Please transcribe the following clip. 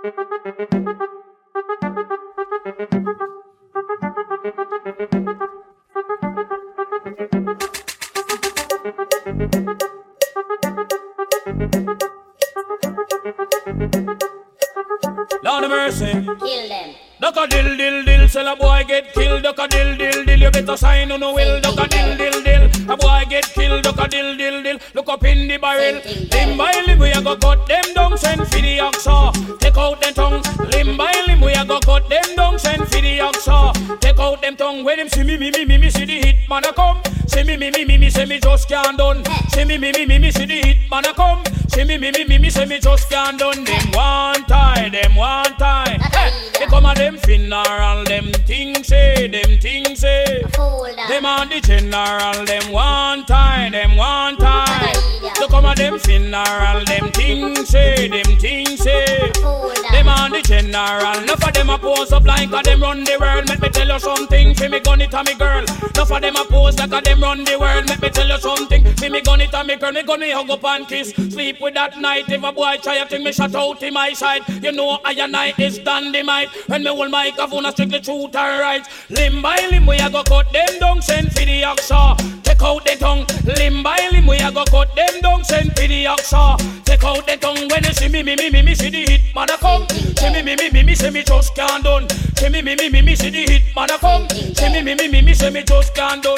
Lord of mercy. Kill them. Duck a dill dill dill, sell a boy get killed. Duck a dill dill dill, you better sign on no will. Duck a dill dill dill, a boy get killed. Duck a dill dill dill, look up in the barrel. Limb by limb, we a go cut them down, send for the oxa. Take out them tongue. When them see me, me, me, me, me, see the hit man a come. See me, me, me, me, me, say me just can't done. See me, me, me, me, me, see the hit man a come. See me, me, me, me, me, say me just can't done. Them one time, them one time. Hey, they come a them funeral, them things say, them things say. Them. On the general, them one time, them one time. So come a them funeral, them things say, them things say. Them on the general, enough of them a pose up like a them run the world. You something, fi me gun it a me girl. Enough of them a pose like a them run the world. Let me tell you something, fi me gun it a me girl. Me gun me hug up and kiss, sleep with that night. If a boy try a thing, me shut out in my side. You know I and I is dynamite. When me hold microphone, I strictly truth and right. Limb by limb, we a go cut them down, send for the oxa. Take out the tongue, limb by limb, we a go cut them Send for the oxa. Take out the tongue when you see me, me, me, me, me, see the hit man a come. See me, me, me, me, me, see me just can't done. See me, me, me, me, me, see the hit man a come. See me, me, me, me, me, see me just can't done.